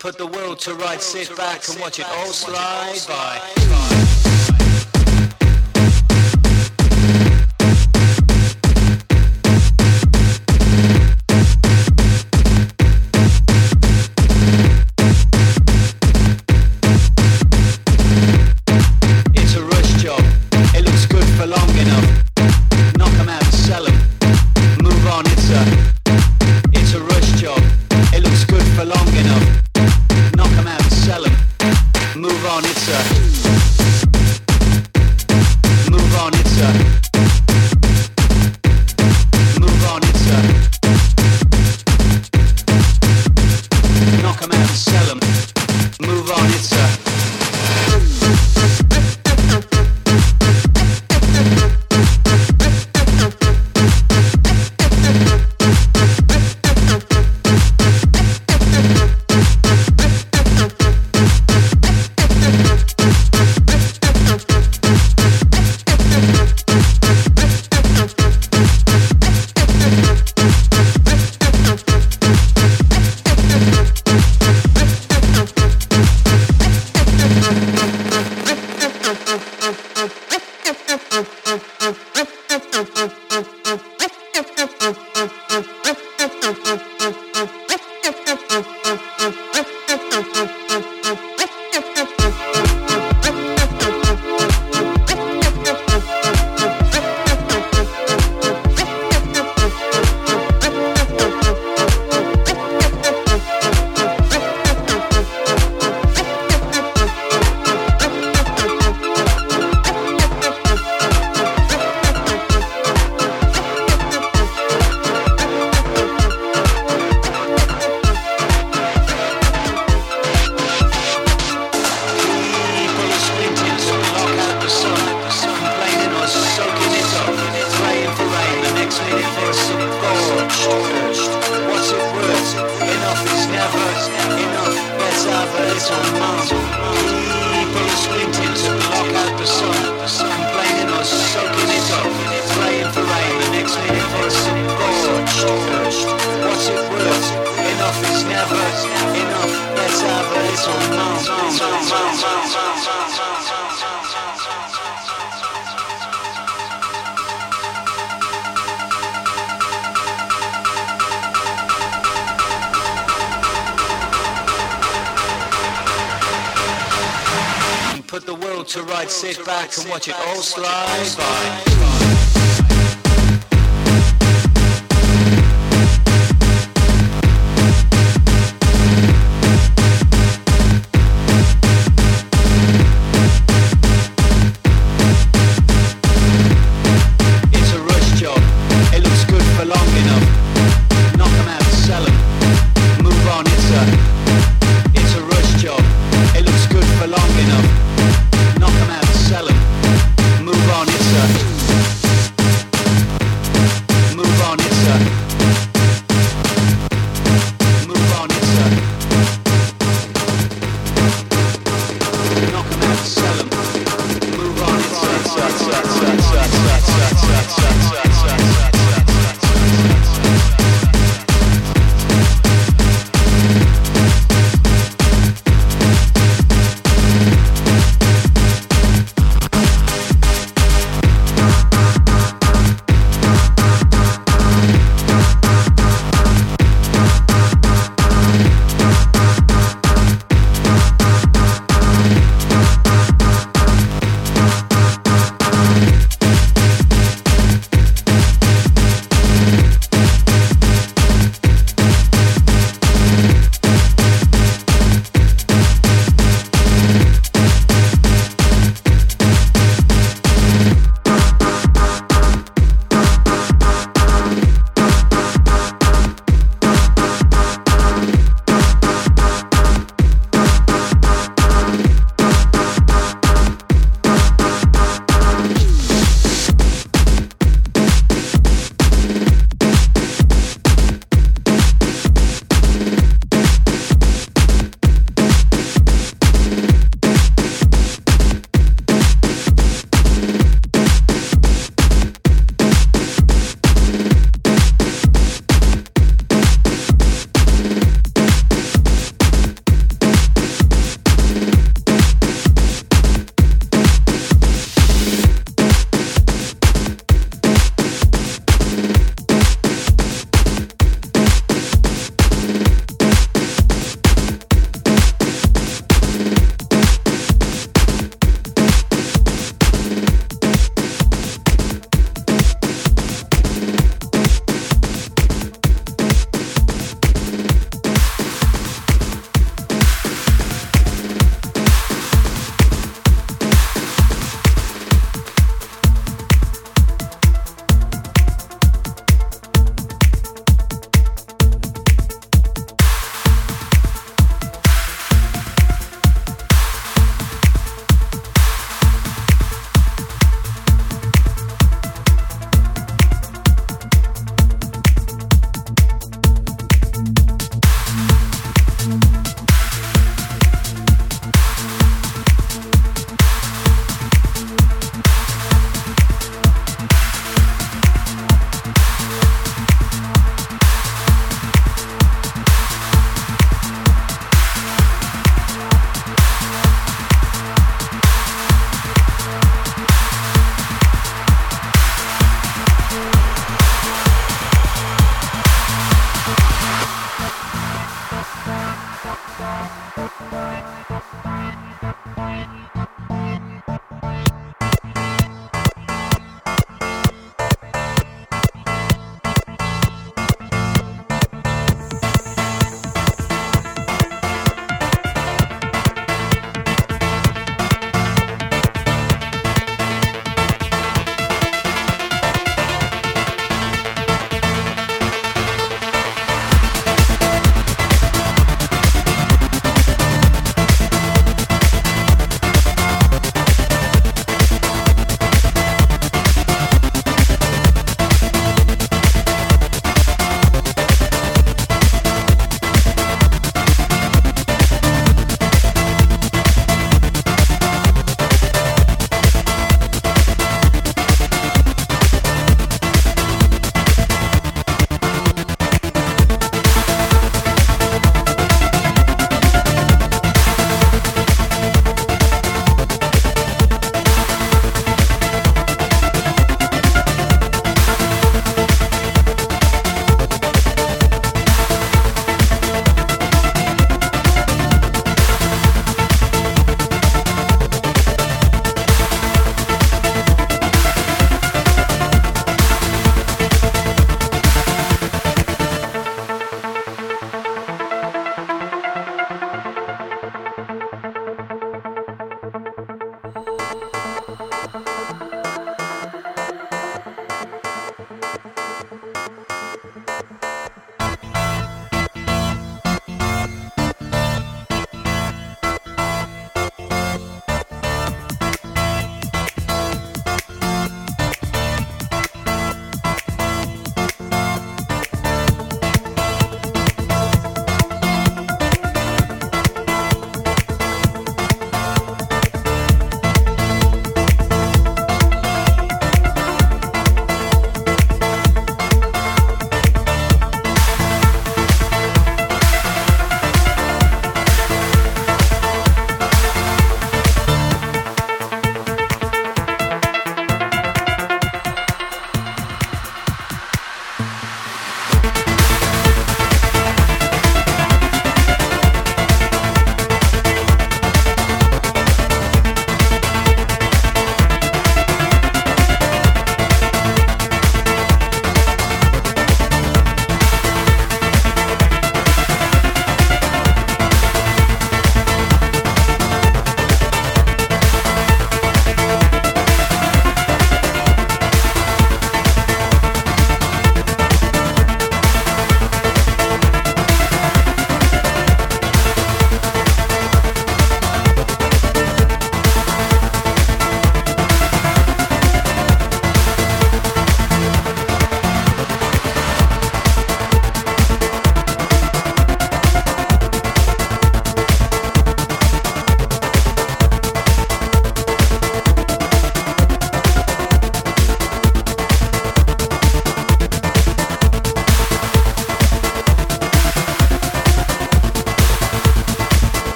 Put the world to rights, sit back and watch it all slide by.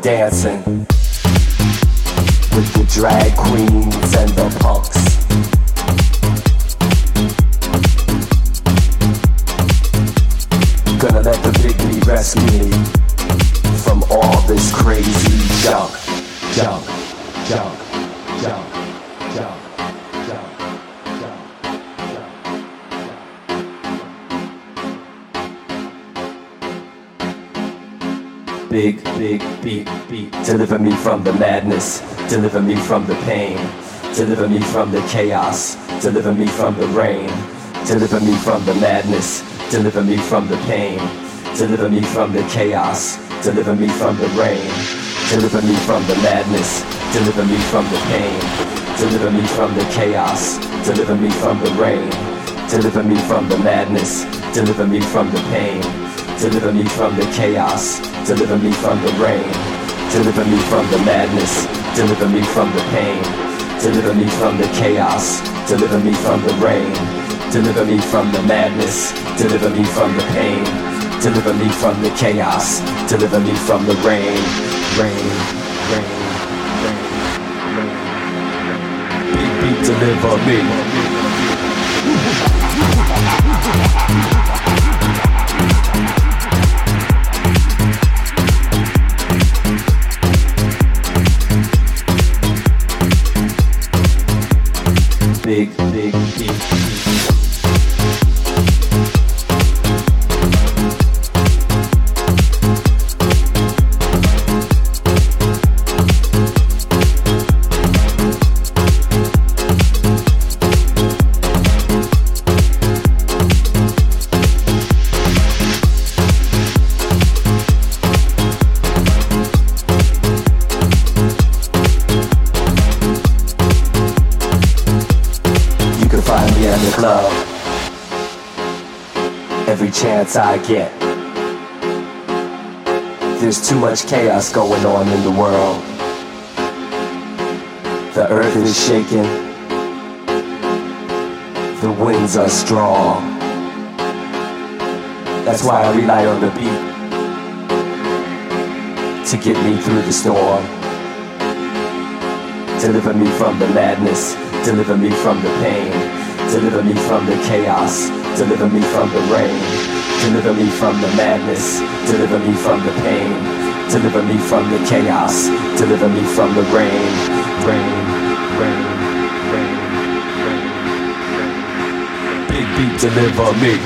Tonight chaos. Deliver me from the rain. Deliver me from the madness. Deliver me from the pain. Deliver me from the chaos. Deliver me from the rain. Deliver me from the madness. Deliver me from the pain. Deliver me from the chaos. Deliver me from the rain. Deliver me from the madness. Deliver me from the pain. Deliver me from the chaos. Deliver me from the rain. Deliver me from the madness. Deliver me from the pain. Deliver me from the chaos. Deliver me from the rain. Deliver me from the madness. Deliver me from the pain. Deliver me from the chaos. Deliver me from the rain. Rain. Rain. Rain. deliver me. Big, too much chaos going on in the world. The earth is shaking. The winds are strong. That's why I rely on the beat to get me through the storm. Deliver me from the madness. Deliver me from the pain. Deliver me from the chaos. Deliver me from the rain. Deliver me from the madness. Deliver me from the pain. Deliver me from the chaos. Deliver me from the rain. Rain, rain, rain. Big beat, deliver me.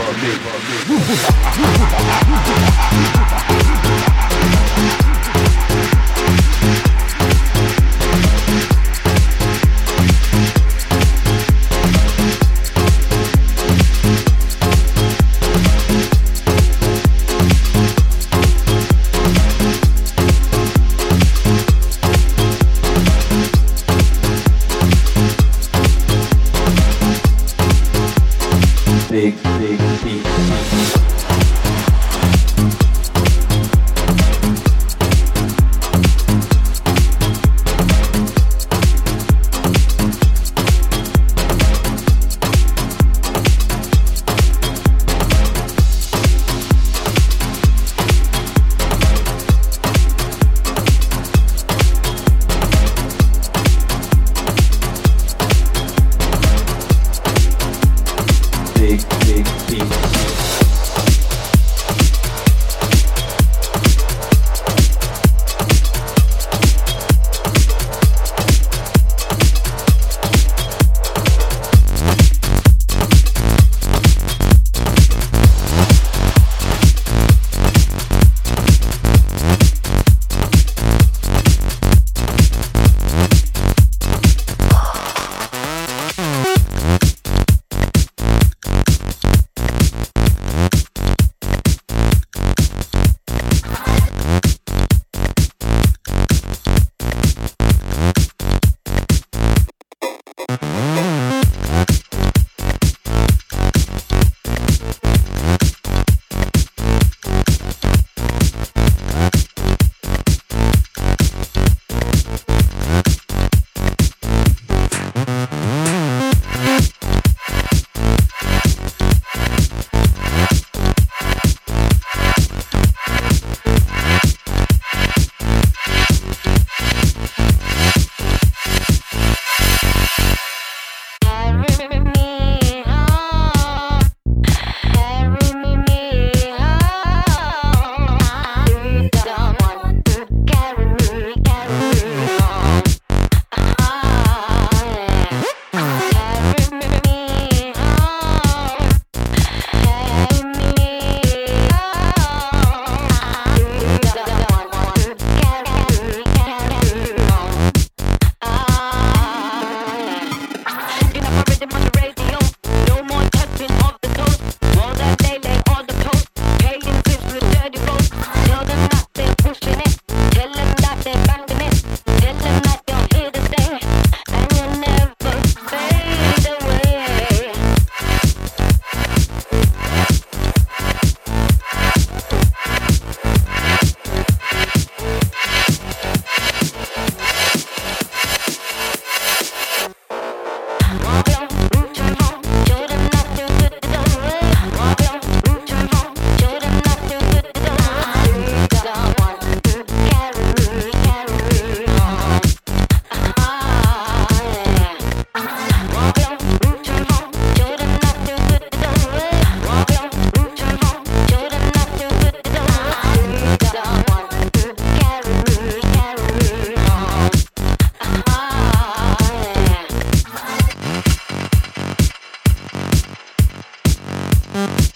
Bye.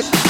with